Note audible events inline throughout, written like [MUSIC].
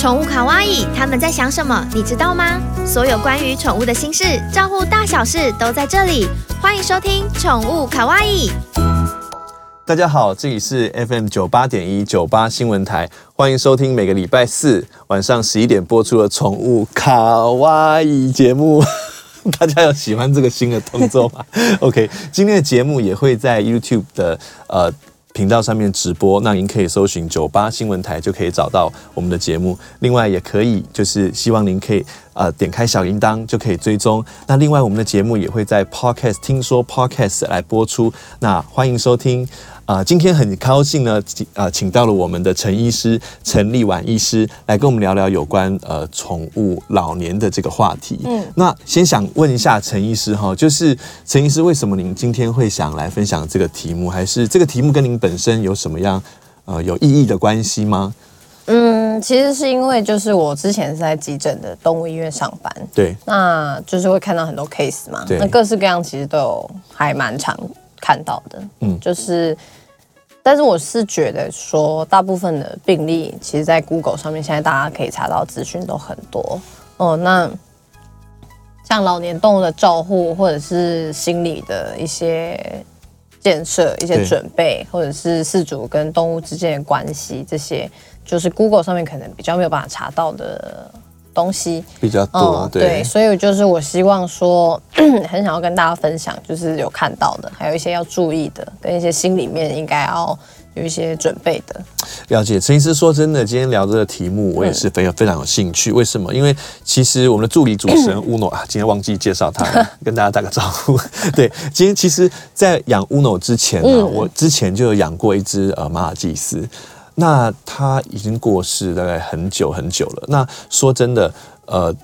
宠物卡哇伊，他们在想什么？你知道吗？所有关于宠物的心事，照顾大小事都在这里。欢迎收听《宠物卡哇伊》。大家好，这里是 FM 九八点一九八新闻台，欢迎收听每个礼拜四晚上十一点播出的《宠物卡哇伊》节目。[LAUGHS] 大家有喜欢这个新的动作吗？[LAUGHS] OK，今天的节目也会在 YouTube 的呃。频道上面直播，那您可以搜寻九八新闻台，就可以找到我们的节目。另外，也可以就是希望您可以呃点开小铃铛，就可以追踪。那另外，我们的节目也会在 Podcast 听说 Podcast 来播出。那欢迎收听。啊、呃，今天很高兴呢，呃，请到了我们的陈医师陈立婉医师来跟我们聊聊有关呃宠物老年的这个话题。嗯，那先想问一下陈医师哈，就是陈医师，为什么您今天会想来分享这个题目？还是这个题目跟您本身有什么样呃有意义的关系吗？嗯，其实是因为就是我之前是在急诊的动物医院上班，对，那就是会看到很多 case 嘛，那各式各样其实都有还蛮常看到的，嗯，就是。但是我是觉得说，大部分的病例，其实，在 Google 上面，现在大家可以查到资讯都很多哦。那像老年动物的照护，或者是心理的一些建设、一些准备，或者是饲主跟动物之间的关系，这些就是 Google 上面可能比较没有办法查到的。东西比较多，嗯，对，所以就是我希望说，[CLEARS THROAT] 很想要跟大家分享，就是有看到的，还有一些要注意的，跟一些心里面应该要有一些准备的。了解，陈医师说真的，今天聊这个题目，我也是非常非常有兴趣。为什么？因为其实我们的助理主持人乌诺啊，今天忘记介绍他了，[LAUGHS] 跟大家打个招呼。[LAUGHS] 对，今天其实，在养乌诺之前呢，嗯，我之前就有养过一只呃马尔济斯。那他已经过世大概很久很久了。那说真的，呃，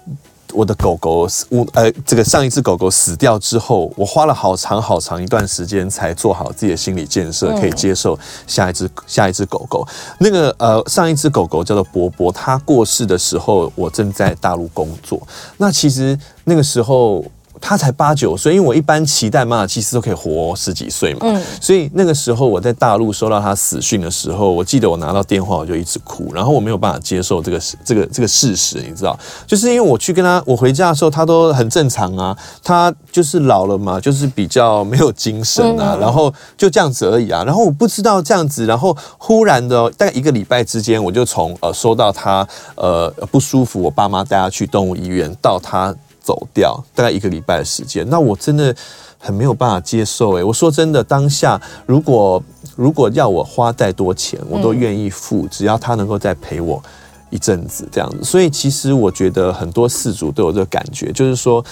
我的狗狗死，呃，这个上一只狗狗死掉之后，我花了好长好长一段时间才做好自己的心理建设，可以接受下一只下一只狗狗。那个呃，上一只狗狗叫做波波，它过世的时候，我正在大陆工作。那其实那个时候。他才八九岁，因为我一般期待马尔济斯都可以活十几岁嘛，嗯，所以那个时候我在大陆收到他死讯的时候，我记得我拿到电话我就一直哭，然后我没有办法接受这个这个这个事实，你知道，就是因为我去跟他，我回家的时候他都很正常啊，他就是老了嘛，就是比较没有精神啊，然后就这样子而已啊，然后我不知道这样子，然后忽然的大概一个礼拜之间，我就从呃收到他呃不舒服，我爸妈带他去动物医院，到他。走掉大概一个礼拜的时间，那我真的很没有办法接受诶，我说真的，当下如果如果要我花再多钱，我都愿意付，只要他能够再陪我一阵子这样子。所以其实我觉得很多饲主都有这个感觉，就是说。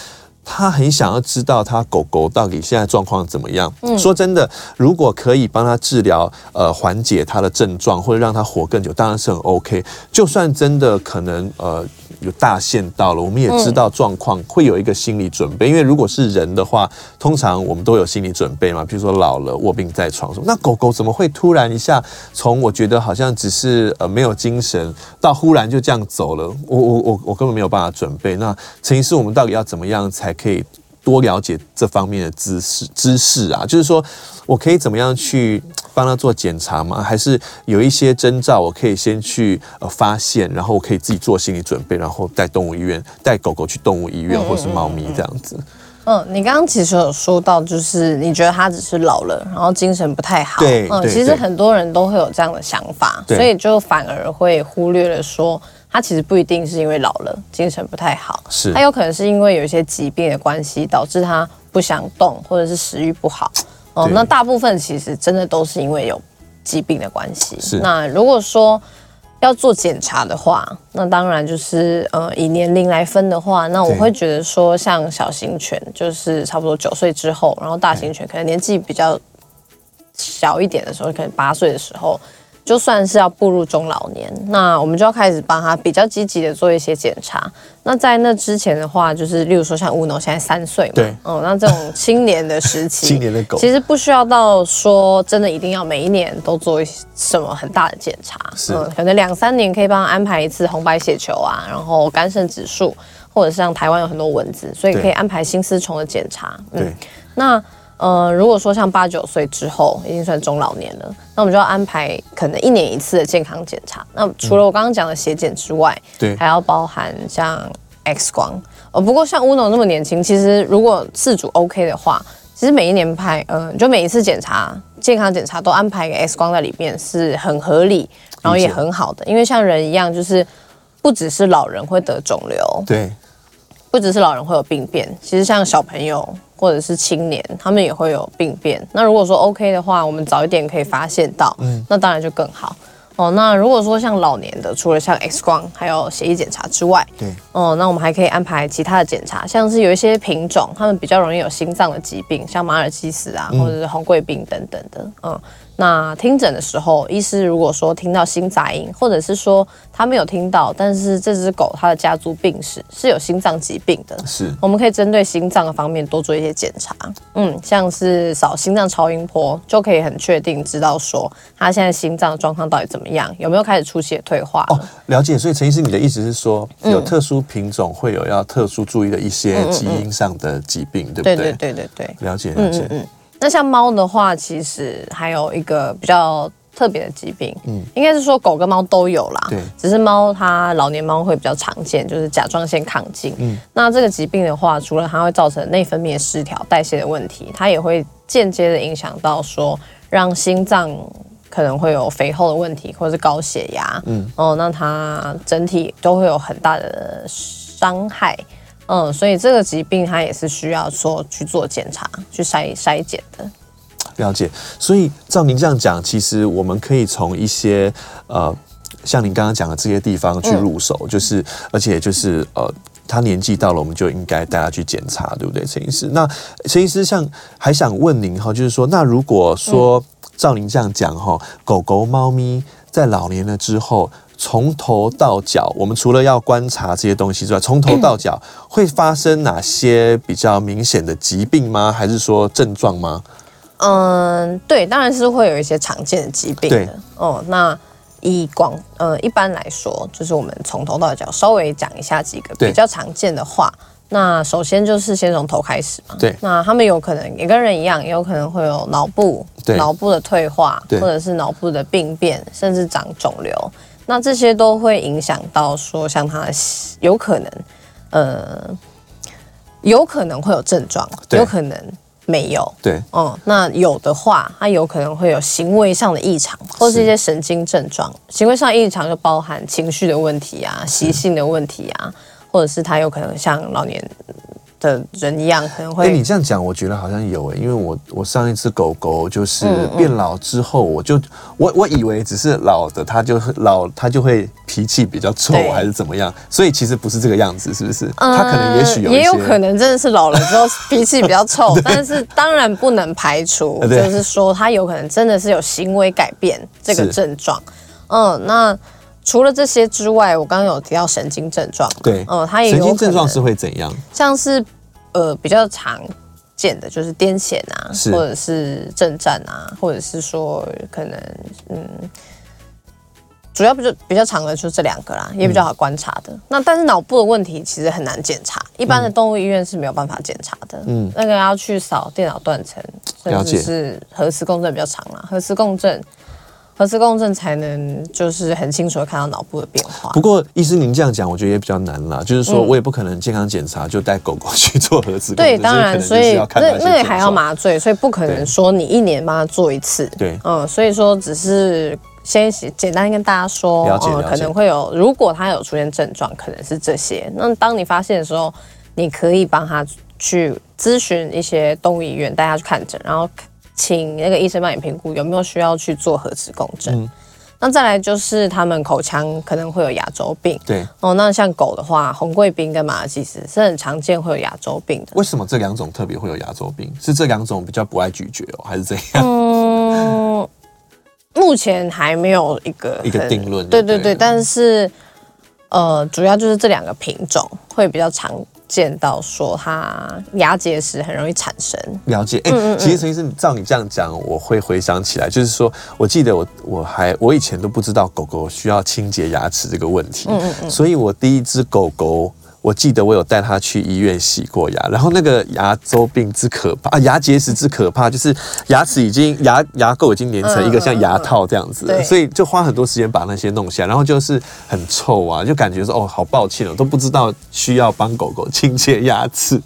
他很想要知道他狗狗到底现在状况怎么样。嗯，说真的，如果可以帮他治疗，呃，缓解他的症状，或者让他活更久，当然是很 OK。就算真的可能呃有大限到了，我们也知道状况，会有一个心理准备。因为如果是人的话，通常我们都有心理准备嘛。比如说老了卧病在床什么，那狗狗怎么会突然一下从我觉得好像只是呃没有精神，到忽然就这样走了？我我我我根本没有办法准备。那陈医师，我们到底要怎么样才？可以多了解这方面的知识知识啊，就是说我可以怎么样去帮他做检查吗？还是有一些征兆，我可以先去呃发现，然后我可以自己做心理准备，然后带动物医院，带狗狗去动物医院，或是猫咪这样子。嗯，你刚刚其实有说到，就是你觉得他只是老了，然后精神不太好。对，嗯，其实很多人都会有这样的想法，所以就反而会忽略了说。他其实不一定是因为老了，精神不太好，是他有可能是因为有一些疾病的关系，导致他不想动，或者是食欲不好。哦，那大部分其实真的都是因为有疾病的关系。是，那如果说要做检查的话，那当然就是呃以年龄来分的话，那我会觉得说像小型犬就是差不多九岁之后，然后大型犬可能年纪比较小一点的时候，可能八岁的时候。就算是要步入中老年，那我们就要开始帮他比较积极的做一些检查。那在那之前的话，就是例如说像乌诺现在三岁嘛，对，嗯，那这种青年的时期，青年的狗其实不需要到说真的一定要每一年都做一些什么很大的检查，是，嗯，可能两三年可以帮他安排一次红白血球啊，然后肝肾指数，或者是像台湾有很多蚊子，所以可以安排心丝虫的检查，嗯，对，那。呃，如果说像八九岁之后已经算中老年了，那我们就要安排可能一年一次的健康检查。那除了我刚刚讲的血检之外，对、嗯，还要包含像 X 光。呃，不过像乌诺那么年轻，其实如果自主 OK 的话，其实每一年拍，嗯、呃，就每一次检查健康检查都安排一个 X 光在里面是很合理，然后也很好的。因为像人一样，就是不只是老人会得肿瘤，对，不只是老人会有病变，其实像小朋友。或者是青年，他们也会有病变。那如果说 OK 的话，我们早一点可以发现到，嗯，那当然就更好哦。那如果说像老年的，除了像 X 光还有血液检查之外，对，哦，那我们还可以安排其他的检查，像是有一些品种，他们比较容易有心脏的疾病，像马尔济斯啊，或者是红贵病等等的，嗯。那听诊的时候，医师如果说听到心杂音，或者是说他没有听到，但是这只狗它的家族病史是有心脏疾病的，是，我们可以针对心脏的方面多做一些检查，嗯，像是扫心脏超音波，就可以很确定知道说它现在心脏的状况到底怎么样，有没有开始出血退化。哦，了解。所以陈医师，你的意思是说，有特殊品种会有要特殊注意的一些基因上的疾病，对不对？对对对对对，了解了解。嗯嗯嗯那像猫的话，其实还有一个比较特别的疾病，嗯，应该是说狗跟猫都有啦，对，只是猫它老年猫会比较常见，就是甲状腺亢进，嗯，那这个疾病的话，除了它会造成内分泌失调、代谢的问题，它也会间接的影响到说，让心脏可能会有肥厚的问题，或者是高血压，嗯，哦，那它整体都会有很大的伤害。嗯，所以这个疾病它也是需要说去做检查、去筛筛检的。了解。所以照您这样讲，其实我们可以从一些呃，像您刚刚讲的这些地方去入手，嗯、就是而且就是呃，他年纪到了，我们就应该带他去检查，对不对，陈医师？那陈医师像还想问您哈，就是说，那如果说、嗯、照您这样讲哈，狗狗、猫咪在老年了之后。从头到脚，我们除了要观察这些东西之外，从头到脚会发生哪些比较明显的疾病吗？还是说症状吗？嗯，对，当然是会有一些常见的疾病的。哦、嗯，那以广呃一般来说，就是我们从头到脚稍微讲一下几个比较常见的话。那首先就是先从头开始嘛。对。那他们有可能也跟人一样，也有可能会有脑部脑部的退化，或者是脑部的病变，甚至长肿瘤。那这些都会影响到说，像他有可能，呃，有可能会有症状，有可能没有。对，嗯，那有的话，他有可能会有行为上的异常，或是一些神经症状。行为上异常就包含情绪的问题啊，习性的问题啊，或者是他有可能像老年。的人一样可能会。哎，你这样讲，我觉得好像有哎，因为我我上一只狗狗就是变老之后，我就我我以为只是老的，它就老，它就会脾气比较臭还是怎么样，所以其实不是这个样子，是不是？它可能也许有也有可能真的是老了之后 [LAUGHS] 脾气比较臭，但是当然不能排除，就是说它有可能真的是有行为改变这个症状。嗯，那除了这些之外，我刚刚有提到神经症状，对，嗯，它也有神经症状是会怎样？像是。呃，比较常见的就是癫痫啊，或者是震颤啊，或者是说可能嗯，主要不就比较常的就是这两个啦，也比较好观察的。嗯、那但是脑部的问题其实很难检查，一般的动物医院是没有办法检查的。嗯，那个要去扫电脑断层，甚至是核磁共振比较长啦，核磁共振。核磁共振才能就是很清楚的看到脑部的变化。不过，医师您这样讲，我觉得也比较难啦。就是说我也不可能健康检查就带狗狗去做核磁共振。对，当然，所以那那个还要麻醉，所以不可能说你一年帮他做一次。对，嗯，所以说只是先简单跟大家说，嗯，可能会有，如果他有出现症状，可能是这些。那当你发现的时候，你可以帮他去咨询一些动物医院，带他去看诊，然后。请那个医生帮你评估有没有需要去做核磁共振。嗯、那再来就是他们口腔可能会有牙周病。对哦，那像狗的话，红贵宾跟马尔济斯是很常见会有牙周病的。为什么这两种特别会有牙周病？是这两种比较不爱咀嚼哦，还是怎样？嗯，目目前还没有一个一个定论。对对对，但是呃，主要就是这两个品种会比较常见到，说它牙结石很容易产生。了解，哎、欸，其实陈医生照你这样讲，我会回想起来，就是说我记得我我还我以前都不知道狗狗需要清洁牙齿这个问题，嗯嗯嗯，所以我第一只狗狗。我记得我有带他去医院洗过牙，然后那个牙周病之可怕啊，牙结石之可怕，就是牙齿已经牙牙垢已经粘成一个像牙套这样子，嗯嗯嗯，所以就花很多时间把那些弄下，然后就是很臭啊，就感觉说哦，好抱歉哦，都不知道需要帮狗狗清洁牙齿。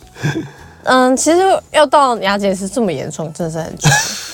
嗯，其实要到牙结石这么严重，真的是很久。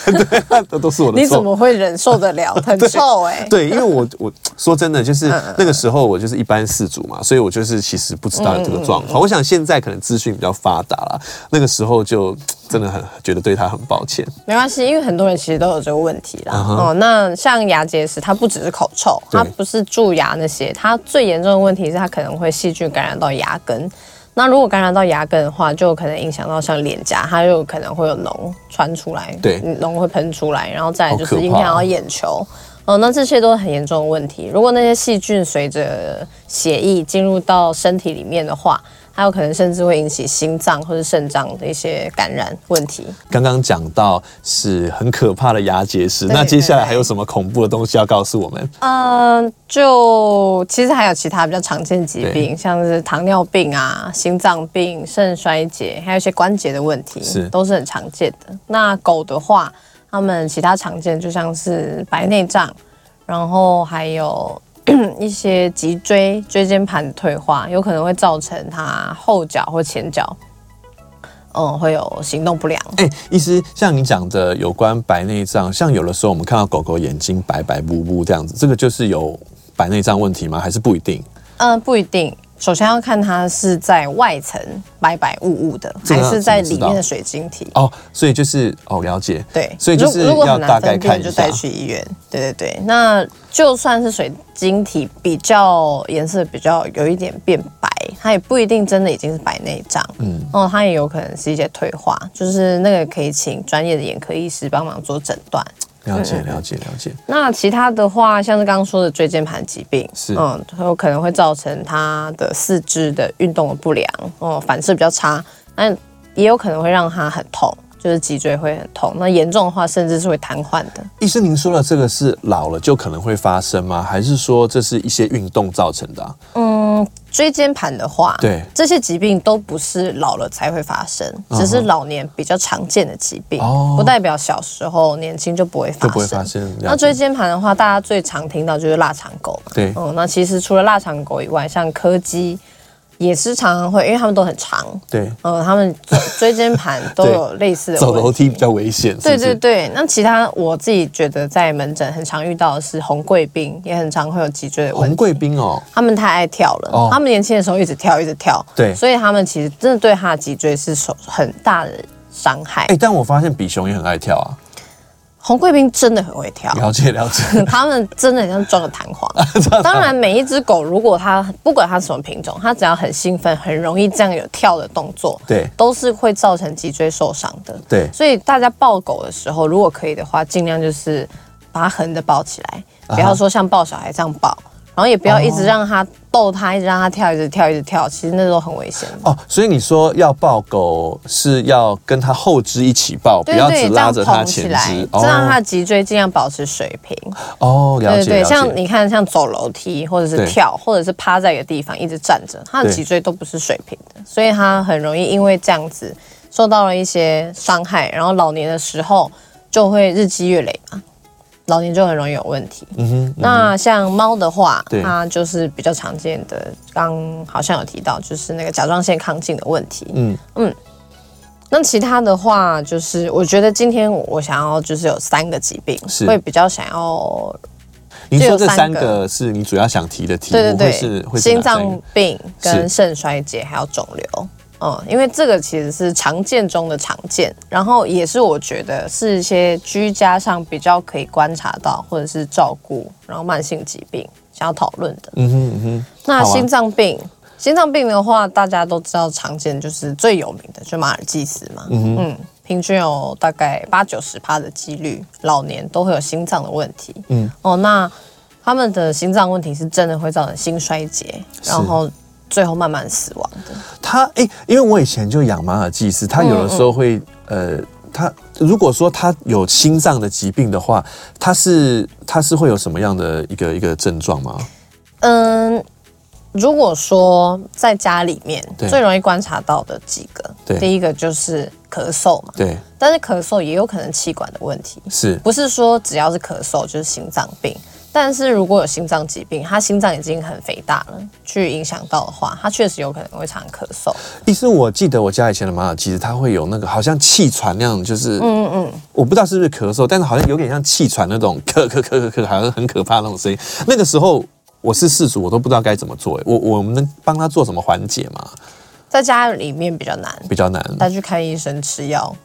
[LAUGHS] 对，这都是我的错。你怎么会忍受得了？[LAUGHS] 很臭哎、欸。对，因为我我说真的，就是那个时候我就是一般饲主嘛，所以我就是其实不知道有这个状况。嗯嗯嗯，我想现在可能资讯比较发达了，那个时候就真的很觉得对他很抱歉。没关系，因为很多人其实都有这个问题啦。Uh 哦，那像牙结石，它不只是口臭，它不是蛀牙那些，它最严重的问题是它可能会细菌感染到牙根。那如果感染到牙根的话，就可能影响到像脸颊，它就可能会有脓穿出来，对，脓会喷出来，然后再来就是影响到眼球，哦，那这些都是很严重的问题。如果那些细菌随着血液进入到身体里面的话，还有可能甚至会引起心脏或者肾脏的一些感染问题。刚刚讲到是很可怕的牙结石，那接下来还有什么恐怖的东西要告诉我们？嗯、呃，就其实还有其他比较常见疾病，像是糖尿病啊、心脏病、肾衰竭，还有一些关节的问题，是都是很常见的。那狗的话，它们其他常见就像是白内障，然后还有。[CLEARS THROAT] 一些脊椎椎间盘退化，有可能会造成它后脚或前脚，嗯，会有行动不良。哎、欸，医师，像你讲的有关白内障，像有的时候我们看到狗狗眼睛白白雾雾这样子，这个就是有白内障问题吗？还是不一定？嗯，不一定。首先要看它是在外层白白雾雾的，还是在里面的水晶体哦。所以就是哦，了解。对，所以就是如果很要大概看就带去医院。对对对，那就算是水晶体比较颜色比较有一点变白，它也不一定真的已经是白内障。嗯，哦，它也有可能是一些退化，就是那个可以请专业的眼科医师帮忙做诊断。了解，了解，了解。那其他的话，像是刚刚说的椎间盘疾病，是嗯，有可能会造成他的四肢的运动的不良，哦，反射比较差，那也有可能会让他很痛，就是脊椎会很痛。那严重的话，甚至是会瘫痪的。医生，您说的这个是老了就可能会发生吗？还是说这是一些运动造成的啊？嗯。椎间盘的话，对这些疾病都不是老了才会发生，只是老年比较常见的疾病，哦、不代表小时候年轻就不会发生。就不会发生。那椎间盘的话，大家最常听到就是腊肠狗嘛。对，嗯，那其实除了腊肠狗以外，像柯基。也是常常会，因为他们都很长，对，呃，他们椎间盘都有 [LAUGHS] 类似的，走楼梯比较危险。对对对，那其他我自己觉得在门诊很常遇到的是红贵宾，也很常会有脊椎的问题。红贵宾哦，他们太爱跳了，哦，他们年轻的时候一直跳一直跳，对，所以他们其实真的对他的脊椎是受很大的伤害。哎，但我发现比熊也很爱跳啊。红贵宾真的很会跳，了解了解，[LAUGHS] 他们真的很像装了弹簧。[LAUGHS] 当然，每一只狗如果它不管它什么品种，它只要很兴奋，很容易这样有跳的动作，对，都是会造成脊椎受伤的。对，所以大家抱狗的时候，如果可以的话，尽量就是把它横的抱起来，不要说像抱小孩这样抱。然后也不要一直让它逗它，一直让它跳，一直跳，一直跳，其实那都很危险哦。所以你说要抱狗是要跟它后肢一起抱，不要只拉着它前肢，这样让它脊椎尽量保持水平。哦，了解。对对，像你看，像走楼梯或者是跳，或者是趴在一个地方一直站着，它的脊椎都不是水平的，所以它很容易因为这样子受到了一些伤害，然后老年的时候就会日积月累嘛。老年就很容易有问题。嗯哼。嗯哼，那像猫的话，它就是比较常见的，刚好像有提到，就是那个甲状腺亢进的问题。嗯嗯。那其他的话，就是我觉得今天我想要就是有三个疾病，是会比较想要。您说这三个是你主要想提的题目？对对对，是心脏病、跟肾衰竭还有肿瘤。嗯，因为这个其实是常见中的常见，然后也是我觉得是一些居家上比较可以观察到或者是照顾，然后慢性疾病想要讨论的。嗯哼嗯哼。那心脏病，啊、心脏病的话，大家都知道常见就是最有名的就马尔济斯嘛。嗯哼。嗯，平均有大概八九十趴的几率，老年都会有心脏的问题。嗯，哦，那他们的心脏问题是真的会造成心衰竭，然后最后慢慢死亡的。他哎、欸，因为我以前就养马尔济斯，他有的时候会、嗯嗯、呃，他如果说他有心脏的疾病的话，他是他是会有什么样的一个一个症状吗？嗯。如果说在家里面最容易观察到的几个，第一个就是咳嗽嘛，对，但是咳嗽也有可能气管的问题，是不是说只要是咳嗽就是心脏病？但是如果有心脏疾病，他心脏已经很肥大了，去影响到的话，他确实有可能会常咳嗽。意思我记得我家以前的马尔济斯，它会有那个好像气喘那样，就是嗯嗯嗯，我不知道是不是咳嗽，但是好像有点像气喘那种咳咳咳咳咳，好像很可怕那种声音。那个时候。我是事主，我都不知道该怎么做。我我们能帮他做什么缓解吗？在家里面比较难，比较难。他去看医生吃药，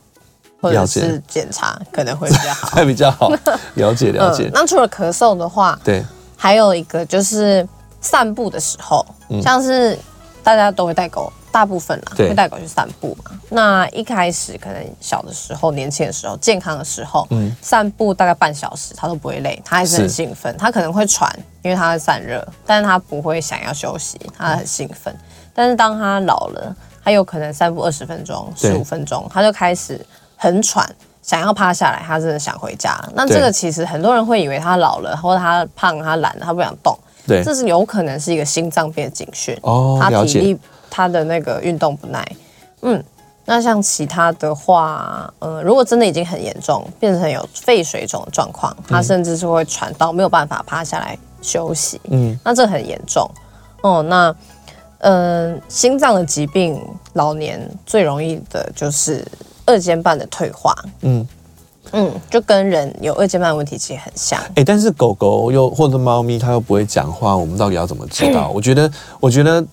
或者是检查可能会比较好，还 [LAUGHS] 比较好。了解了解、嗯。那除了咳嗽的话，对，还有一个就是散步的时候，嗯、像是大家都会带狗。大部分啦，会带狗去散步嘛。那一开始可能小的时候、年轻的时候、健康的时候，嗯，散步大概半小时，它都不会累，它还是很兴奋。它可能会喘，因为它会散热，但是它不会想要休息，它很兴奋。但是当它老了，它有可能散步二十分钟、十五分钟，它就开始很喘，想要趴下来，他真的想回家。那这个其实很多人会以为他老了，或者他胖、他懒了，它不想动。对，这是有可能是一个心脏病的警讯。哦，了解。他的那个运动不耐，嗯，那像其他的话，呃，如果真的已经很严重，变成有肺水肿的状况，他甚至是会喘到没有办法趴下来休息，嗯，那这很严重哦。那，嗯、呃，心脏的疾病，老年最容易的就是二尖瓣的退化，嗯嗯，就跟人有二尖瓣问题其实很像。哎、欸，但是狗狗又或者猫咪，它又不会讲话，我们到底要怎么知道？我觉得，我觉得。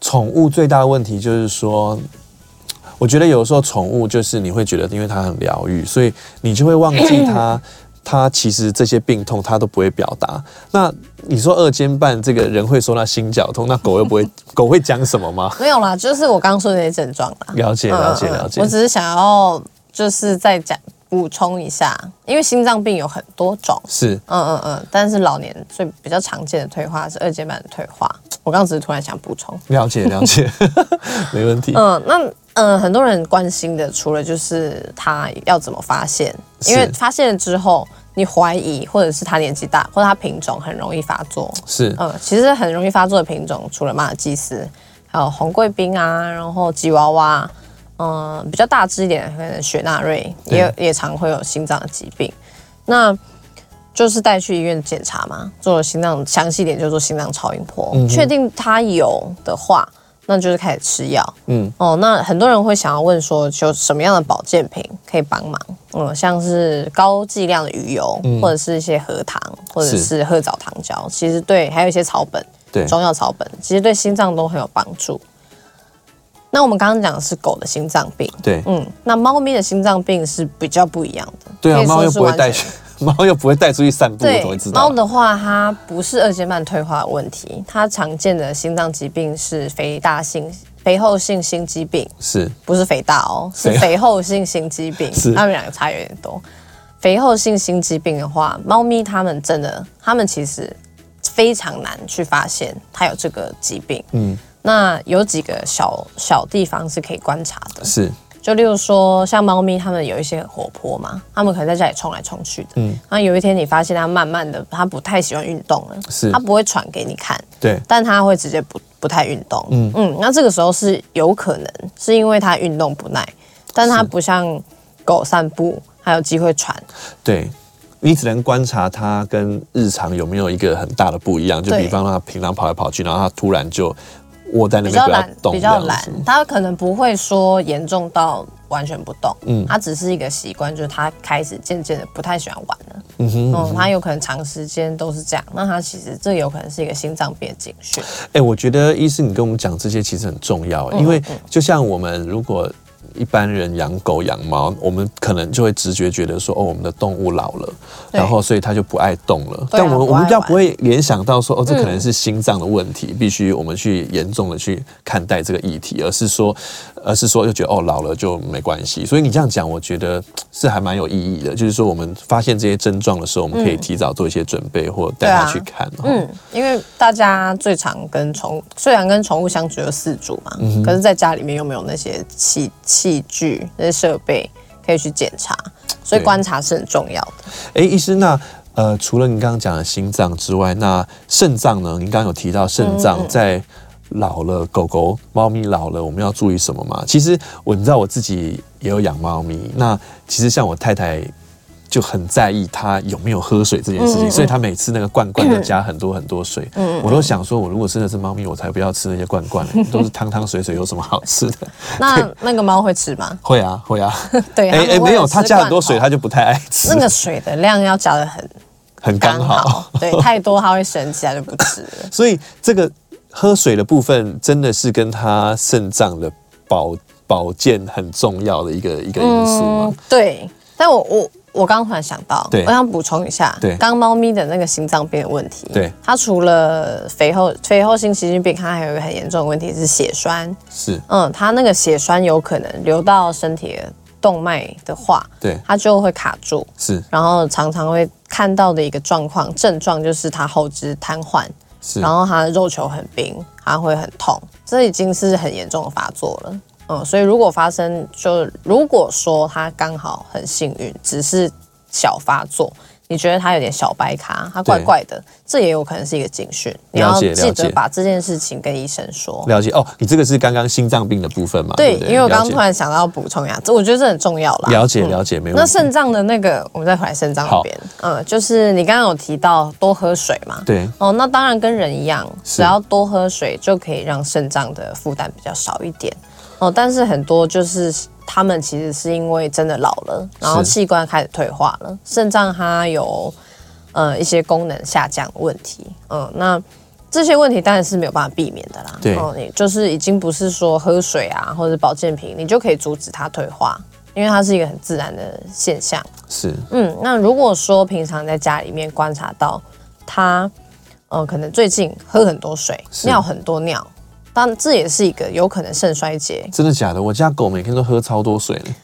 宠物最大的问题就是说，我觉得有时候宠物就是你会觉得，因为它很疗愈，所以你就会忘记它，[LAUGHS] 它其实这些病痛他都不会表达。那你说二尖瓣这个人会说他心绞痛，那狗又不会，[LAUGHS] 狗会讲什么吗？没有啦，就是我刚刚说的那些症状啦。了解，了解，了解。我只是想要就是再讲。补充一下，因为心脏病有很多种，是，嗯嗯嗯，但是老年最比较常见的退化是二尖瓣的退化。我刚刚只是突然想补充，了解了解，[LAUGHS] 没问题。嗯，那嗯、呃，很多人关心的除了就是他要怎么发现，因为发现了之后，你怀疑或者是他年纪大，或者他品种很容易发作，是，嗯，其实很容易发作的品种，除了马尔济斯，还有红贵宾啊，然后吉娃娃。嗯，比较大只一点，可能雪纳瑞也也常会有心脏的疾病，那就是带去医院检查嘛，做了心脏详细点就做心脏超音波，嗯、确定他有的话，那就是开始吃药。嗯，哦，那很多人会想要问说，就什么样的保健品可以帮忙？嗯，像是高剂量的鱼油，嗯、或者是一些核糖，或者是褐藻糖胶，其实对，还有一些草本，对，中药草本，其实对心脏都很有帮助。那我们刚刚讲的是狗的心脏病，对，嗯，那猫咪的心脏病是比较不一样的，对啊，猫又不会带去，猫又不会带出去散步，对，猫的话，它不是二尖瓣退化的问题，它常见的心脏疾病是肥大性、肥厚性心肌病，是。不是肥大哦？[LAUGHS] 是肥厚。性心肌病，是 [LAUGHS] 它们两个差有点多。肥厚性心肌病的话，猫咪它们真的，它们其实非常难去发现它有这个疾病，嗯。那有几个小小地方是可以观察的，是，就例如说，像猫咪，它们有一些活泼嘛，它们可能在家里冲来冲去的，嗯，然后有一天你发现它慢慢的，它不太喜欢运动了，是，它不会喘给你看，对，但它会直接不不太运动，嗯嗯，那这个时候是有可能是因为它运动不耐，但它不像狗散步还有机会喘，对，你只能观察它跟日常有没有一个很大的不一样，就比方说它平常跑来跑去，然后它突然就。窝在那边比较懒，比较懒，他可能不会说严重到完全不动，嗯，他只是一个习惯，就是他开始渐渐的不太喜欢玩了，嗯哼，嗯，他有可能长时间都是这样，那他其实这有可能是一个心脏病的警讯。哎、欸，我觉得医师你跟我们讲这些其实很重要，因为就像我们如果。一般人养狗养猫，我们可能就会直觉觉得说，哦，我们的动物老了，然后所以它就不爱动了。但我们我们比较不会联想到说，哦，这可能是心脏的问题，必须我们去严重的去看待这个议题，而是说，而是说又觉得哦老了就没关系。所以你这样讲，我觉得 [TSK] 是还蛮有意义的。就是说我们发现这些症状的时候，我们可以提早做一些准备，或带他去看。嗯，因为大家最常跟宠物，虽然跟宠物相处有四主嘛，嗯、可是在家里面又没有那些器器具、那些设备可以去检查，所以观察是很重要的。哎，医师那。呃，除了你刚刚讲的心脏之外，那肾脏呢？您刚刚有提到肾脏在老了，狗狗、猫咪老了，我们要注意什么吗？其实我你知道我自己也有养猫咪，那其实像我太太就很在意它有没有喝水这件事情，所以她每次那个罐罐都加很多很多水，嗯我都想说，我如果真的是猫咪，我才不要吃那些罐罐，[LAUGHS] 都是汤汤水水，有什么好吃的？那那个猫会吃吗？会啊，会啊。[LAUGHS] 对啊，哎哎，没有，它加很多水，它就不太爱吃。那个水的量要加的很。很刚好，刚好，对，太多它会生气，它就不吃了。[LAUGHS] 所以这个喝水的部分真的是跟它肾脏的保保健很重要的一个一个因素吗？嗯、对，但我我我刚刚突然想到，我想补充一下，对，刚猫咪的那个心脏病的问题，对，它除了肥厚肥厚性心肌病，它还有一个很严重的问题是血栓，是，嗯，它那个血栓有可能流到身体的。动脉的话，对，它就会卡住，是，然后常常会看到的一个状况症状就是它后肢瘫痪，然后他的肉球很冰，它会很痛，这已经是很严重的发作了，嗯，所以如果发生，就如果说他刚好很幸运，只是小发作。你觉得他有点小白卡，他怪怪的，这也有可能是一个警讯。你要记得把这件事情跟医生说。了解哦，你这个是刚刚心脏病的部分嘛？对，因为我刚刚突然想到要补充一下，这我觉得这很重要啦。了解了解，没问题。那肾脏的那个，我们再回来肾脏那边。嗯，就是你刚刚有提到多喝水嘛？对。哦，那当然跟人一样，只要多喝水就可以让肾脏的负担比较少一点。哦，但是很多就是。他们其实是因为真的老了，然后器官开始退化了，肾脏它有呃一些功能下降问题，嗯，那这些问题当然是没有办法避免的啦。对，你就是已经不是说喝水啊或者保健品你就可以阻止它退化，因为它是一个很自然的现象。是，嗯，那如果说平常在家里面观察到它，呃，可能最近喝很多水，尿很多尿。但这也是一个有可能肾衰竭。真的假的？我家狗每天都喝超多水呢。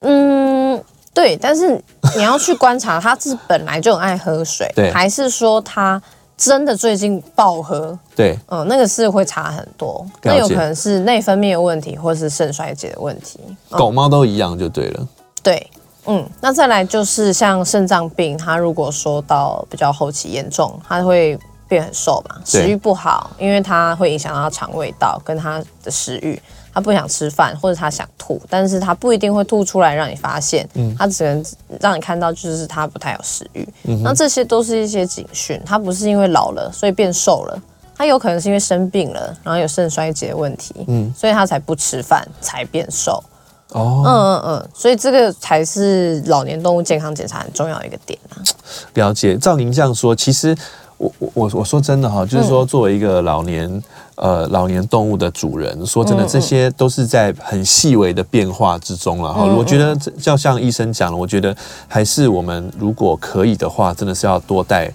嗯，对。但是你要去观察，它是本来就很爱喝水，[LAUGHS] 对，还是说它真的最近暴喝？对，嗯，那个是会差很多。那有可能是内分泌的问题，或是肾衰竭的问题。狗猫都一样就对了。对，嗯。那再来就是像肾脏病，它如果说到比较后期严重，它会。变很瘦嘛，食欲不好，因为它会影响到它肠胃道跟它的食欲，他不想吃饭或者他想吐，但是他不一定会吐出来让你发现，嗯，它只能让你看到就是他不太有食欲，嗯，那这些都是一些警讯，他不是因为老了所以变瘦了，他有可能是因为生病了，然后有肾衰竭问题，嗯，所以他才不吃饭才变瘦，哦，嗯嗯嗯，所以这个才是老年动物健康检查很重要的一个点啊。了解，照您这样说，其实。我我我说真的哈，就是说作为一个老年、嗯、呃老年动物的主人，说真的，这些都是在很细微的变化之中了哈。我觉得就像医生讲了，我觉得还是我们如果可以的话，真的是要多带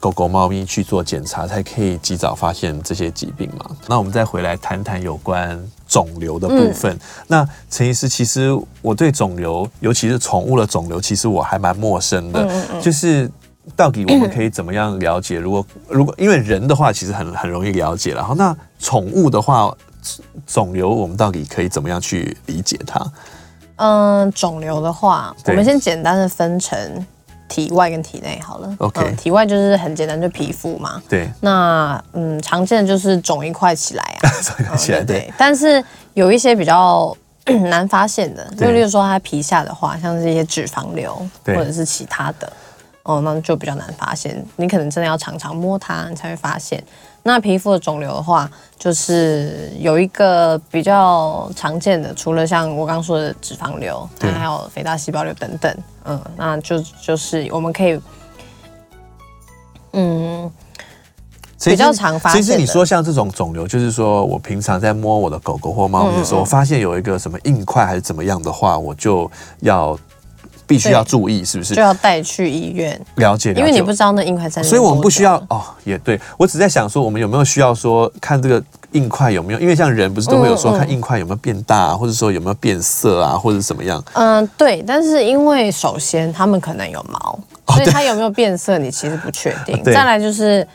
狗狗、猫咪去做检查，才可以及早发现这些疾病嘛。那我们再回来谈谈有关肿瘤的部分。嗯、那陈医师，其实我对肿瘤，尤其是宠物的肿瘤，其实我还蛮陌生的，就是。到底我们可以怎么样了解？如果如果因为人的话，其实很很容易了解然后，那宠物的话，肿瘤我们到底可以怎么样去理解它？嗯，肿瘤的话，我们先简单的分成体外跟体内好了。OK，嗯，体外就是很简单，就皮肤嘛。对。那嗯，常见的就是肿一块起来啊，[LAUGHS] 肿一块起来。对，对。但是有一些比较 [CLEARS THROAT] 难发现的，就例如说它皮下的话，像是一些脂肪瘤，或者是其他的。哦，那就比较难发现，你可能真的要常常摸它，你才会发现。那皮肤的肿瘤的话，就是有一个比较常见的，除了像我刚刚说的脂肪瘤，它，还有肥大细胞瘤等等。嗯，那就就是我们可以，嗯，比较常发现。其实你说像这种肿瘤，就是说我平常在摸我的狗狗或猫咪的时候，嗯嗯嗯，发现有一个什么硬块还是怎么样的话，我就要。必须要注意，是不是？就要带去医院了解，了解，因为你不知道那硬块在哪。所以我们不需要哦，也对，我只在想说，我们有没有需要说看这个硬块有没有？因为像人不是都会有说看硬块有没有变大，啊，或者说有没有变色啊，或者怎么样？嗯，对。但是因为首先他们可能有毛，所以它有没有变色，你其实不确定。[LAUGHS] 再来就是。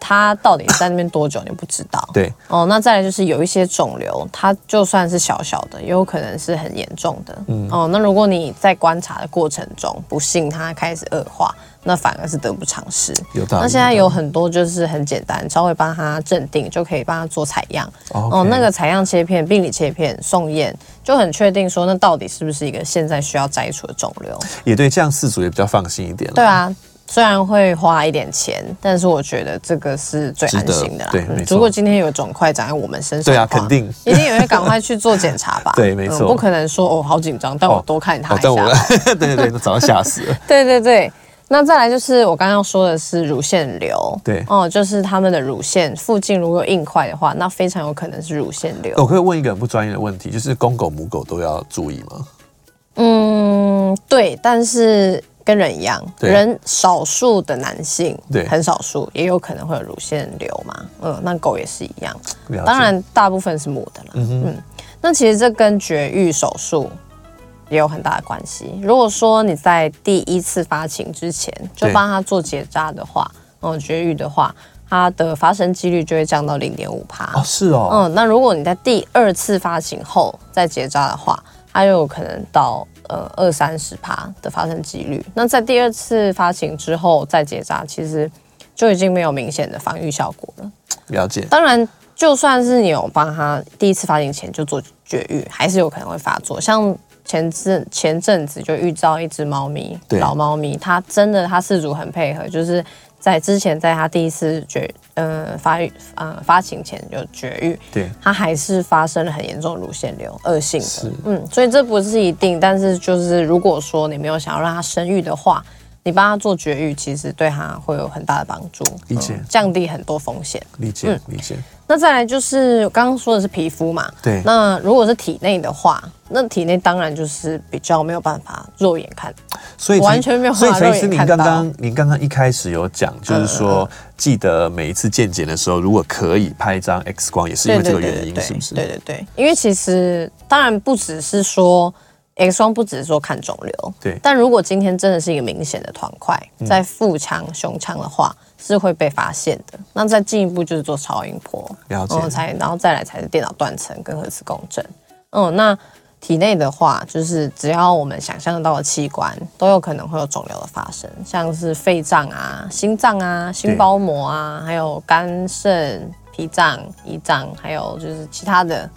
它到底在那边多久，你不知道。[LAUGHS] 对哦，那再来就是有一些肿瘤，它就算是小小的，也有可能是很严重的。嗯哦，那如果你在观察的过程中，不幸它开始恶化，那反而是得不偿失。有道理。那现在有很多就是很简单，稍微帮他镇定，就可以帮他做采样。哦，哦，那个采样切片、病理切片送验，就很确定说那到底是不是一个现在需要摘除的肿瘤。也对，这样饲主也比较放心一点。对啊。虽然会花一点钱，但是我觉得这个是最安心的啦。对，没错。如果今天有肿块长在我们身上，对啊，肯定一定也会赶快去做检查吧。[LAUGHS] 对，没错。不可能说哦，好紧张，但我多看他一下。[LAUGHS] 对对对，早要吓死了。[LAUGHS] 对对对，那再来就是我刚刚说的是乳腺瘤。对哦，就是他们的乳腺附近如果有硬块的话，那非常有可能是乳腺瘤。我可以问一个很不专业的问题，就是公狗母狗都要注意吗？嗯，对，但是。跟人一样，人少数的男性，对，很少数也有可能会有乳腺瘤嘛。嗯，那狗也是一样，当然大部分是母的了。嗯，嗯，那其实这跟绝育手术也有很大的关系。如果说你在第一次发情之前就帮他做结扎的话，嗯，绝育的话，它的发生几率就会降到零点五趴。哦，是哦。嗯，那如果你在第二次发情后再结扎的话，它又有可能到。呃，二三十趴的发生几率。那在第二次发情之后再结扎，其实就已经没有明显的防御效果了。了解。当然，就算是你有帮他第一次发情前就做绝育，还是有可能会发作。像前阵前阵子就遇到一只猫咪，老猫咪，它真的它饲主很配合，就是。在之前，在他第一次绝呃发育呃发情前就绝育，对，他还是发生了很严重的乳腺瘤，恶性的，嗯，所以这不是一定，但是就是如果说你没有想要让他生育的话，你帮他做绝育，其实对他会有很大的帮助，理解，嗯，降低很多风险，理解，理解。那再来就是刚刚说的是皮肤嘛，对。那如果是体内的话，那体内当然就是比较没有办法肉眼看，所以完全没有办法肉眼看到。所以，您刚刚您刚刚一开始有讲，就是说记得每一次健检的时候，如果可以拍一张 X 光，也是因为这个原因，是不是？对对对，因为其实当然不只是说 X 光，不只是说看肿瘤，对。但如果今天真的是一个明显的团块在腹腔、胸腔的话。是会被发现的。那再进一步就是做超音波，然后才然后再来才是电脑断层跟核磁共振。嗯，那体内的话，就是只要我们想象得到的器官，都有可能会有肿瘤的发生，像是肺脏啊、心脏啊、心包膜啊，还有肝肾、脾脏、胰脏，还有就是其他的，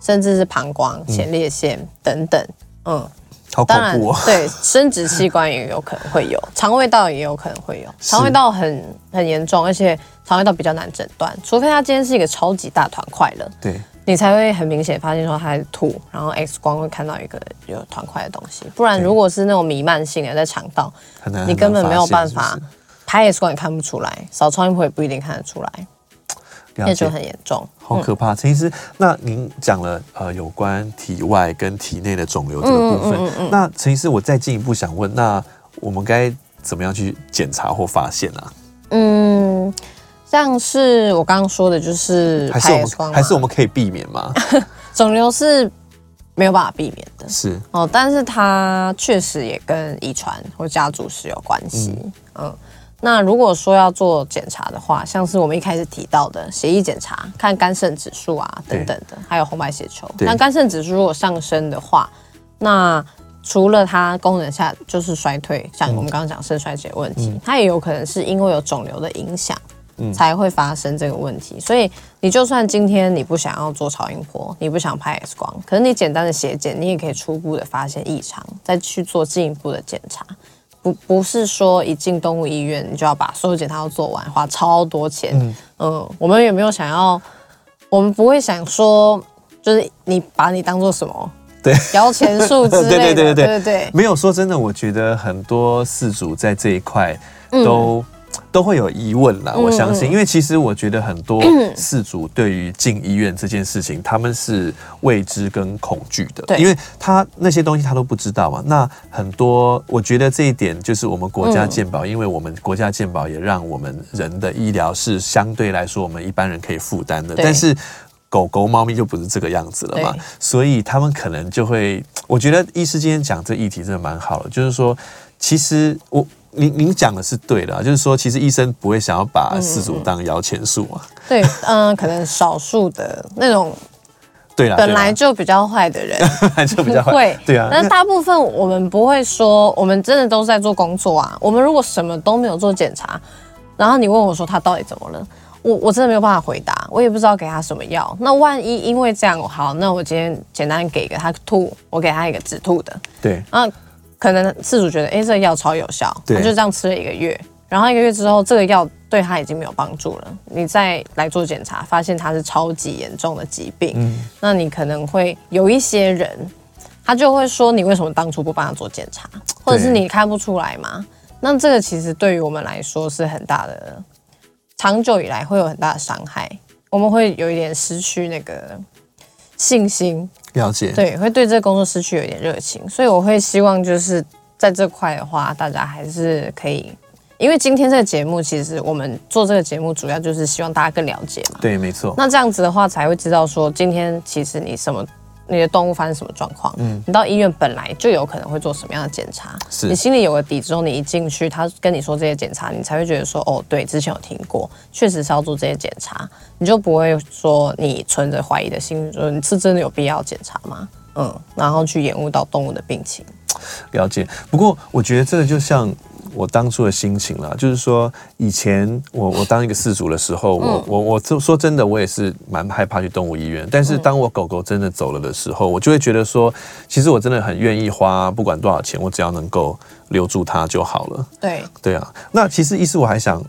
甚至是膀胱、前列腺等等。嗯。好恐怖哦，当然，对，生殖器官也有可能会有，[LAUGHS] 肠胃道也有可能会有，肠胃道很很严重，而且肠胃道比较难诊断，除非他今天是一个超级大团块了，对，你才会很明显发现说他在吐，然后 X 光会看到一个有团块的东西，不然如果是那种弥漫性的在肠道，你根本没有办法拍 X 光也看不出来，扫超音波也不一定看得出来。那就很严重，好可怕。陈医师，那您讲了呃有关体外跟体内的肿瘤这个部分，嗯嗯嗯嗯、那陈医师，我再进一步想问，那我们该怎么样去检查或发现啊？嗯，像是我刚刚说的，就是还是我们，还是我们可以避免吗？[LAUGHS] 肿瘤是没有办法避免的，是。哦，但是它确实也跟遗传或家族史有关系，嗯。嗯那如果说要做检查的话，像是我们一开始提到的血液检查，看肝肾指数啊等等的，还有红白血球。那肝肾指数如果上升的话，那除了它功能下就是衰退，像我们刚刚讲肾衰竭问题，嗯、它也有可能是因为有肿瘤的影响，才会发生这个问题。所以你就算今天你不想要做超音波，你不想拍 X 光，可是你简单的血检，你也可以初步的发现异常，再去做进一步的检查。不不是说一进动物医院你就要把所有检查都做完，花超多钱。嗯，嗯，我们有没有想要？我们不会想说，就是你把你当做什么？对，摇钱树之类的。[LAUGHS] 对对对对对对对。没有说真的，我觉得很多饲主在这一块都。嗯都会有疑问啦，我相信，因为其实我觉得很多事主对于进医院这件事情，他们是未知跟恐惧的，对，因为他那些东西他都不知道嘛。那很多，我觉得这一点就是我们国家健保，因为我们国家健保也让我们人的医疗是相对来说我们一般人可以负担的，但是。狗狗、猫咪就不是这个样子了嘛，所以他们可能就会，我觉得医师今天讲这议题真的蛮好的，就是说，其实我您您讲的是对的，就是说，其实医生不会想要把四主当摇钱树嘛。对，嗯、呃，可能少数的那种。对啦，本来就比较坏的人，[LAUGHS] 本来就比较坏。会，对啊。但大部分我们不会说，我们真的都是在做工作啊。我们如果什么都没有做检查，然后你问我说他到底怎么了，我我真的没有办法回答，我也不知道给他什么药。那万一因为这样，好，那我今天简单给个他吐，我给他一个止吐的。对。那可能事主觉得，哎，这个药超有效，他就这样吃了一个月。然后一个月之后，这个药对他已经没有帮助了。你再来做检查，发现他是超级严重的疾病，嗯，那你可能会有一些人，他就会说，你为什么当初不帮他做检查，或者是你看不出来吗？那这个其实对于我们来说是很大的，长久以来会有很大的伤害，我们会有一点失去那个信心，了解，对，会对这个工作失去有一点热情，所以我会希望就是在这块的话，大家还是可以。因为今天这个节目，其实我们做这个节目主要就是希望大家更了解嘛。对，没错。那这样子的话，才会知道说今天其实你什么，你的动物发生什么状况。嗯。你到医院本来就有可能会做什么样的检查。是。你心里有个底之后，你一进去，他跟你说这些检查，你才会觉得说，哦，对，之前有听过，确实是要做这些检查，你就不会说你存着怀疑的心，说你是真的有必要检查吗？嗯。然后去延误到动物的病情。了解。不过我觉得这个就像。我当初的心情啦，就是说，以前我我当一个饲主的时候，我我我就说真的，我也是蛮害怕去动物医院。但是当我狗狗真的走了的时候，我就会觉得说，其实我真的很愿意花不管多少钱，我只要能够留住它就好了。对对啊，那其实意思我还想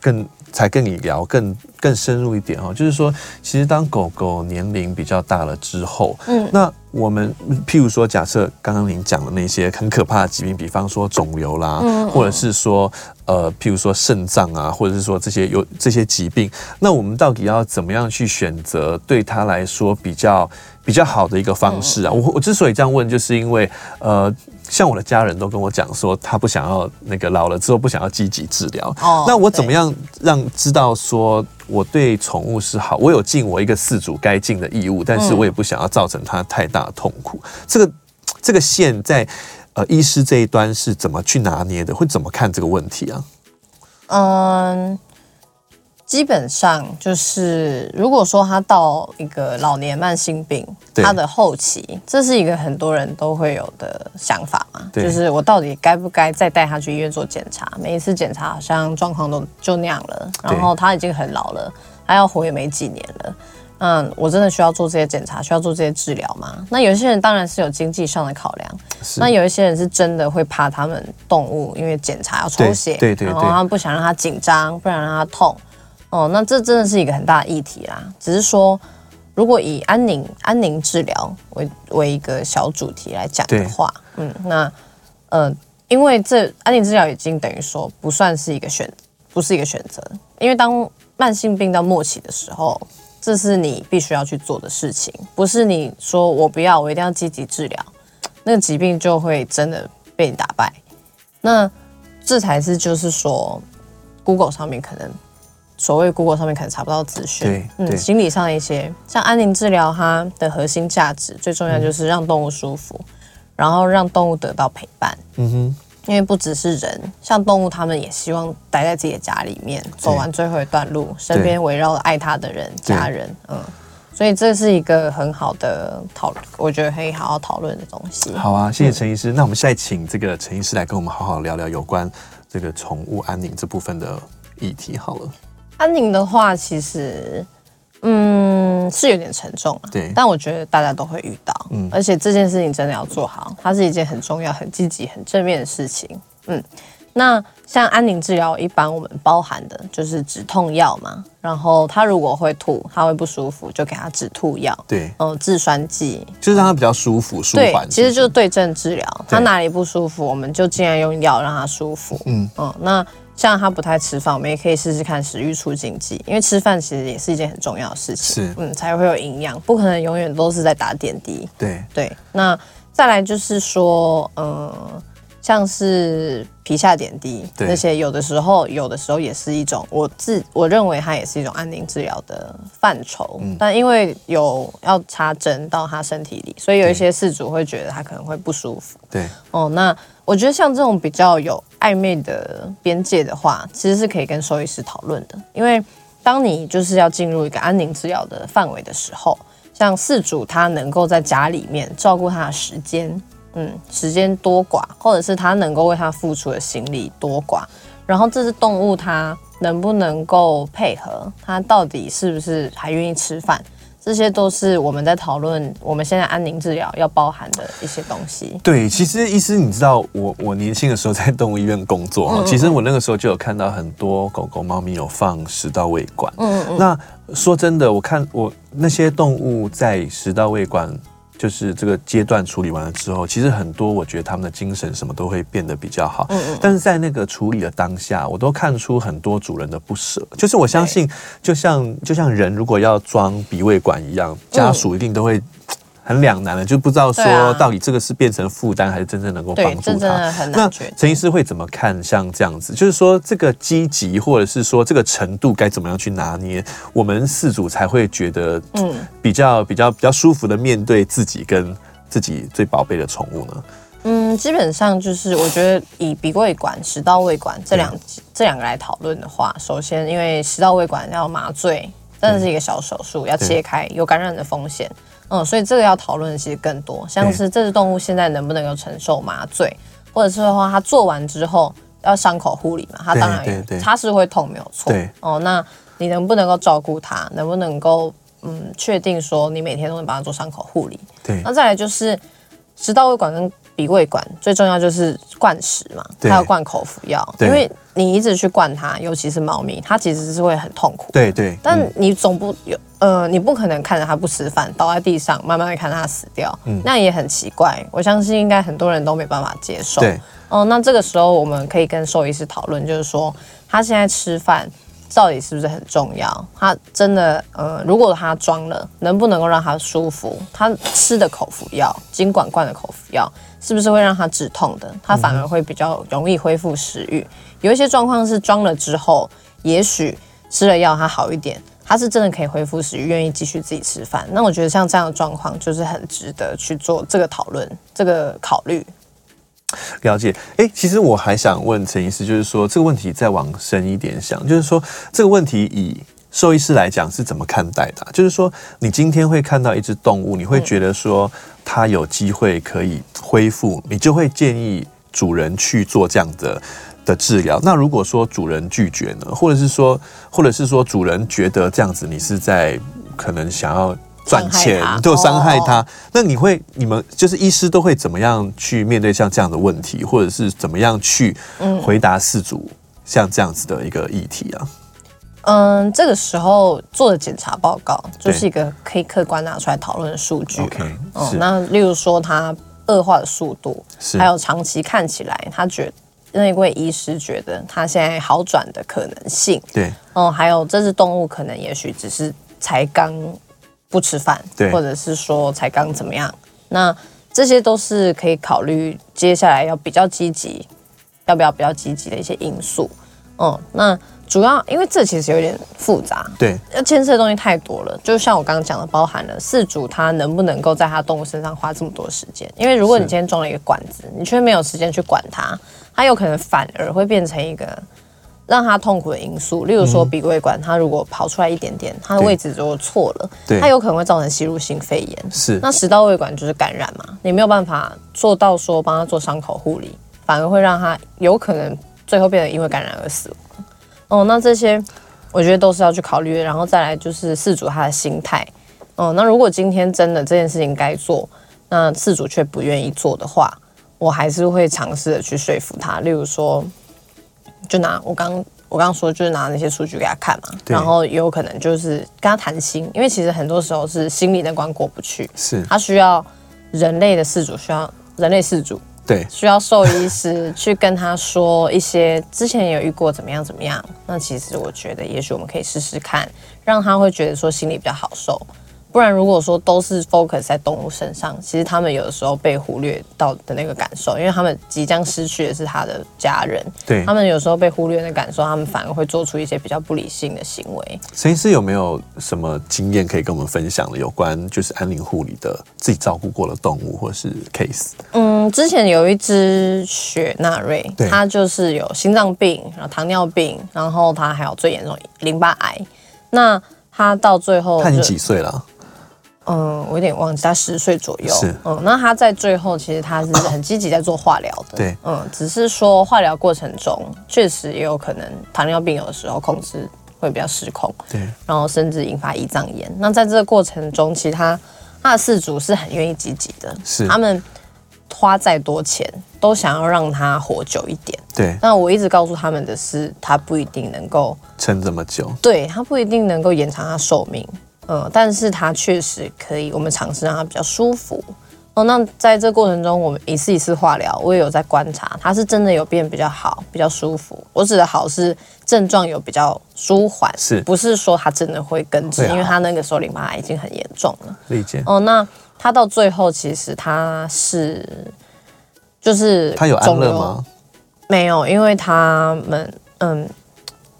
更才跟你聊更更深入一点哦，就是说，其实当狗狗年龄比较大了之后，嗯，那。我们譬如说，假设刚刚您讲的那些很可怕的疾病，比方说肿瘤啦，或者是说呃，譬如说肾脏啊，或者是说这些有这些疾病，那我们到底要怎么样去选择对他来说比较比较好的一个方式啊？我我之所以这样问，就是因为呃。像我的家人都跟我讲说，他不想要那个老了之后不想要积极治疗。哦，那我怎么样让知道说我对宠物是好？我有尽我一个饲主该尽的义务，但是我也不想要造成它太大的痛苦。嗯、这个这个线在呃医师这一端是怎么去拿捏的？会怎么看这个问题啊？嗯。基本上就是，如果说他到一个老年慢性病，他的后期，这是一个很多人都会有的想法嘛，就是我到底该不该再带他去医院做检查？每一次检查好像状况都就那样了，然后他已经很老了，他要活也没几年了，嗯，我真的需要做这些检查，需要做这些治疗吗？那有些人当然是有经济上的考量，那有一些人是真的会怕他们动物，因为检查要抽血，对对，然后他们不想让他紧张，不想让他痛。哦，那这真的是一个很大的议题啦。只是说，如果以安宁安宁治疗为为一个小主题来讲的话，嗯，那呃，因为这安宁治疗已经等于说不算是一个选，不是一个选择。因为当慢性病到末期的时候，这是你必须要去做的事情，不是你说我不要，我一定要积极治疗，那个疾病就会真的被你打败。那这才是就是说，Google 上面可能。所谓 Google 上面可能查不到资讯，嗯，心理上一些像安宁治疗，它的核心价值最重要就是让动物舒服，嗯、然后让动物得到陪伴。嗯哼，因为不只是人，像动物，他们也希望待在自己的家里面，走完最后一段路，身边围绕爱它的人、家人。嗯，所以这是一个很好的讨论，我觉得可以好好讨论的东西。好啊，谢谢陈医师。嗯、那我们现在请这个陈医师来跟我们好好聊聊有关这个宠物安宁这部分的议题。好了。安宁的话，其实，嗯，是有点沉重啊。对，但我觉得大家都会遇到，嗯，而且这件事情真的要做好，它是一件很重要、很积极、很正面的事情。嗯，那像安宁治疗，一般我们包含的就是止痛药嘛。然后他如果会吐，他会不舒服，就给他止吐药。对，嗯，制酸剂，就是让他比较舒服、舒缓。对，其实就是对症治疗。他哪里不舒服，我们就尽量用药让他舒服。嗯嗯，那。像他不太吃饭，我们也可以试试看食欲促进剂，因为吃饭其实也是一件很重要的事情。是，嗯，才会有营养，不可能永远都是在打点滴。对对。那再来就是说，嗯，像是皮下点滴那些，有的时候有的时候也是一种，我自我认为它也是一种安宁治疗的范畴。嗯、但因为有要插针到他身体里，所以有一些事主会觉得他可能会不舒服。对哦，那我觉得像这种比较有暧昧的边界的话，其实是可以跟兽医师讨论的。因为当你就是要进入一个安宁治疗的范围的时候，像饲主他能够在家里面照顾他的时间。嗯，时间多寡，或者是他能够为他付出的心力多寡，然后这只动物它能不能够配合，它到底是不是还愿意吃饭，这些都是我们在讨论我们现在安宁治疗要包含的一些东西。对，其实医师，你知道我我年轻的时候在动物医院工作，嗯、其实我那个时候就有看到很多狗狗、猫咪有放食道胃管。嗯嗯。那说真的，我看我那些动物在食道胃管。就是这个阶段处理完了之后，其实很多我觉得他们的精神什么都会变得比较好。嗯嗯。但是在那个处理的当下，我都看出很多主人的不舍。就是我相信，就像就像人如果要装鼻胃管一样，家属一定都会。很两难的，就不知道说到底这个是变成负担，还是真正能够帮助他。真的很难。那陈医师会怎么看像这样子？就是说这个积极，或者是说这个程度该怎么样去拿捏，我们四组才会觉得嗯比较比较比较舒服的面对自己跟自己最宝贝的宠物呢？嗯，基本上就是我觉得以鼻胃管、食道胃管这两这两个来讨论的话，首先因为食道胃管要麻醉，真的是一个小手术，要切开，有感染的风险。嗯，所以这个要讨论的其实更多，像是这只动物现在能不能够承受麻醉，或者是的话，它做完之后要伤口护理嘛，它当然也它是会痛，没有错。对哦，那你能不能够照顾它？能不能够嗯确定说你每天都能帮它做伤口护理？对。那再来就是食道胃管跟鼻胃管最重要就是灌食嘛，它要灌口服药，因为你一直去灌它，尤其是猫咪，它其实是会很痛苦。对对。但你总不有。呃，你不可能看着它不吃饭，倒在地上，慢慢的看它死掉，嗯，那也很奇怪。我相信应该很多人都没办法接受。对，哦，那这个时候我们可以跟兽医师讨论，就是说它现在吃饭到底是不是很重要？他真的，呃，如果他装了，能不能够让他舒服？他吃的口服药，尽管灌的口服药，是不是会让他止痛的？他反而会比较容易恢复食欲。有一些状况是装了之后，也许吃了药他好一点。他是真的可以恢复食欲，愿意继续自己吃饭。那我觉得像这样的状况，就是很值得去做这个讨论、这个考虑。了解。哎，其实我还想问陈医师，就是说这个问题再往深一点想，就是说这个问题以兽医师来讲是怎么看待的？就是说你今天会看到一只动物，你会觉得说它有机会可以恢复，你就会建议主人去做这样的。的治疗，那如果说主人拒绝呢，或者是说，或者是说主人觉得这样子你是在可能想要赚钱，就伤害他，那你会你们就是医师都会怎么样去面对像这样的问题，或者是怎么样去回答事主像这样子的一个议题啊？嗯，这个时候做的检查报告就是一个可以客观拿出来讨论的数据。OK，哦，那例如说它恶化的速度，还有长期看起来他觉得。那位医师觉得他现在好转的可能性，对，哦，还有这只动物可能也许只是才刚不吃饭，对，或者是说才刚怎么样，那这些都是可以考虑接下来要比较积极，要不要比较积极的一些因素，哦，那。主要因为这其实有点复杂，对，要牵涉的东西太多了。就像我刚刚讲的，包含了饲主他能不能够在他动物身上花这么多时间？因为如果你今天装了一个管子，你却没有时间去管它，它有可能反而会变成一个让它痛苦的因素。例如说鼻胃管，它如果跑出来一点点，它的位置如果错了，它有可能会造成吸入性肺炎。是，那食道胃管就是感染嘛，你没有办法做到说帮他做伤口护理，反而会让他有可能最后变得因为感染而死。哦，那这些我觉得都是要去考虑的，然后再来就是事主他的心态。哦，那如果今天真的这件事情该做，那事主却不愿意做的话，我还是会尝试的去说服他。例如说，就拿我刚我刚刚说，就是拿那些数据给他看嘛，然后也有可能就是跟他谈心，因为其实很多时候是心理那关过不去，是他需要人类的事主，需要人类事主。对，需要兽医师去跟他说一些之前有遇过怎么样怎么样。那其实我觉得，也许我们可以试试看，让他会觉得说心里比较好受。不然如果说都是 focus 在动物身上，其实他们有的时候被忽略到的那个感受，因为他们即将失去的是他的家人，对，他们有时候被忽略的感受，他们反而会做出一些比较不理性的行为。陈医师有没有什么经验可以跟我们分享的？有关就是安宁护理的自己照顾过的动物或是 case？嗯，之前有一只雪纳瑞，它就是有心脏病，然后糖尿病，然后它还有最严重淋巴癌。那它到最后，它已经几岁了？嗯，我有点忘记，他十岁左右。是，嗯，那他在最后其实他是很积极在做化疗的。对，嗯，只是说化疗过程中确实也有可能糖尿病有的时候控制会比较失控。对，然后甚至引发胰脏炎。那在这个过程中，其实他他的饲主是很愿意积极的，是，他们花再多钱都想要让他活久一点。对，那我一直告诉他们的是，他不一定能够撑这么久。对，他不一定能够延长他寿命。嗯，但是它确实可以，我们尝试让它比较舒服。哦，那在这过程中，我们一次一次化疗，我也有在观察，它是真的有变比较好，比较舒服。我指的好是症状有比较舒缓，是不是说它真的会根治？因为它那个时候淋巴癌已经很严重了。理解。哦，那它到最后其实它是，就是它有安乐吗？没有，因为他们嗯，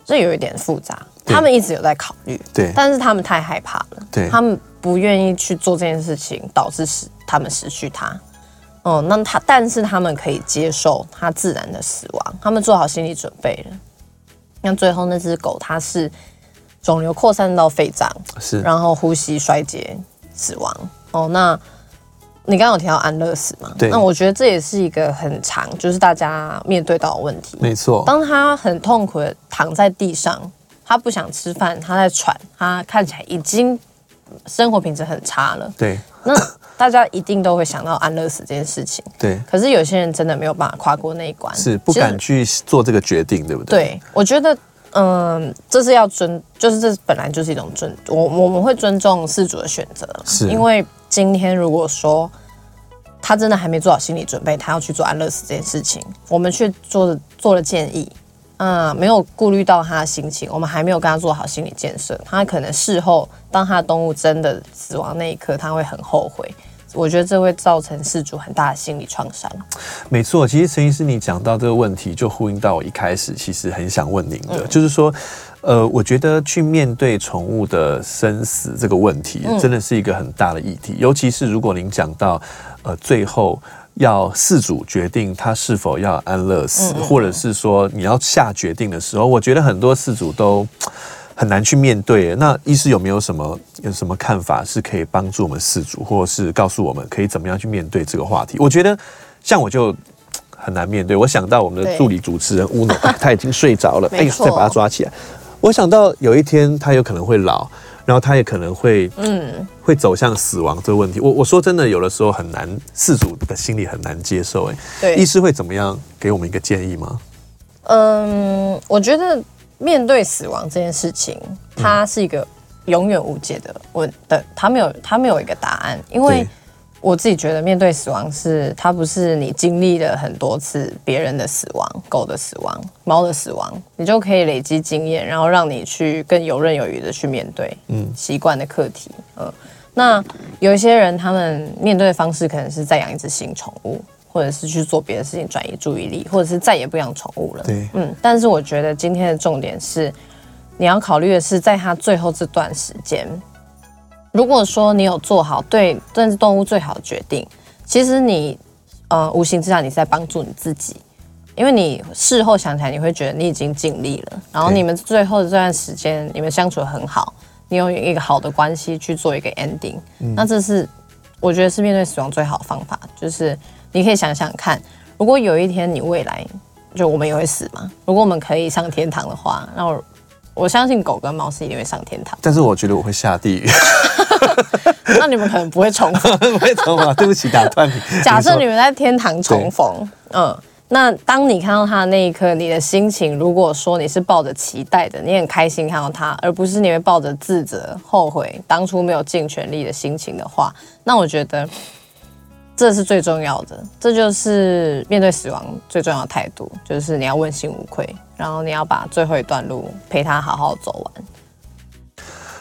这有一点复杂。他们一直有在考虑，对，但是他们太害怕了，对，他们不愿意去做这件事情，导致失他们失去他。哦、嗯，那他，但是他们可以接受他自然的死亡，他们做好心理准备了。那最后那只狗，它是肿瘤扩散到肺脏，是，然后呼吸衰竭死亡。哦，那你刚刚有提到安乐死嘛？对，那我觉得这也是一个很长，就是大家面对到的问题。没错，当他很痛苦的躺在地上。他不想吃饭，他在喘，他看起来已经生活品质很差了。对，那大家一定都会想到安乐死这件事情。对，可是有些人真的没有办法跨过那一关，是不敢去做这个决定，对不对？对，我觉得，嗯，这是要尊，就是这本来就是一种尊，我我们会尊重事主的选择，是因为今天如果说他真的还没做好心理准备，他要去做安乐死这件事情，我们去做做了建议。嗯，没有顾虑到他的心情，我们还没有跟他做好心理建设，他可能事后当他的动物真的死亡那一刻，他会很后悔。我觉得这会造成事主很大的心理创伤。没错，其实陈医师你讲到这个问题，就呼应到我一开始其实很想问您的，嗯、就是说，呃，我觉得去面对宠物的生死这个问题，真的是一个很大的议题，嗯、尤其是如果您讲到，呃，最后。要事主决定他是否要安乐死，嗯嗯，或者是说你要下决定的时候，我觉得很多事主都很难去面对。那医师有没有什么有什么看法，是可以帮助我们事主，或者是告诉我们可以怎么样去面对这个话题？我觉得像我就很难面对。我想到我们的助理主持人乌诺，他已经睡着了，哎，再把他抓起来。我想到有一天他有可能会老。然后他也可能会，嗯，会走向死亡这个问题。我我说真的，有的时候很难，事主的心里很难接受。哎，对，医师会怎么样给我们一个建议吗？嗯，我觉得面对死亡这件事情，它是一个永远无解的问的，它没有它没有一个答案，因为。我自己觉得，面对死亡是它不是你经历了很多次别人的死亡、狗的死亡、猫的死亡，你就可以累积经验，然后让你去更游刃有余的去面对，嗯，习惯的课题，嗯。那有一些人，他们面对的方式可能是再养一只新宠物，或者是去做别的事情转移注意力，或者是再也不养宠物了，对，嗯。但是我觉得今天的重点是，你要考虑的是，在他最后这段时间。如果说你有做好对这只动物最好的决定，其实你呃无形之下你是在帮助你自己，因为你事后想起来你会觉得你已经尽力了，然后你们最后的这段时间你们相处得很好，你有一个好的关系去做一个 ending，嗯，那这是我觉得是面对死亡最好的方法，就是你可以想想看，如果有一天你未来就我们也会死嘛，如果我们可以上天堂的话，那我。相信狗跟猫是一定会上天堂，但是我觉得我会下地狱。[LAUGHS] 那你们可能不会重逢，[LAUGHS] 不会重逢。[LAUGHS] 对不起，打断你。假设你们在天堂重逢，嗯，那当你看到他的那一刻，你的心情，如果说你是抱着期待的，你很开心看到他，而不是你会抱着自责、后悔当初没有尽全力的心情的话，那我觉得。这是最重要的，这就是面对死亡最重要的态度，就是你要问心无愧，然后你要把最后一段路陪他好好走完。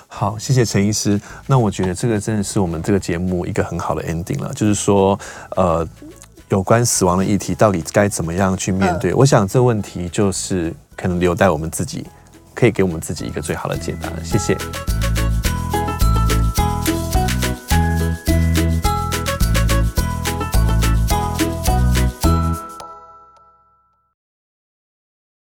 好，谢谢陈医师。那我觉得这个真的是我们这个节目一个很好的 ending 了，就是说，呃，有关死亡的议题到底该怎么样去面对？嗯、我想这问题就是可能留待我们自己，可以给我们自己一个最好的解答。谢谢。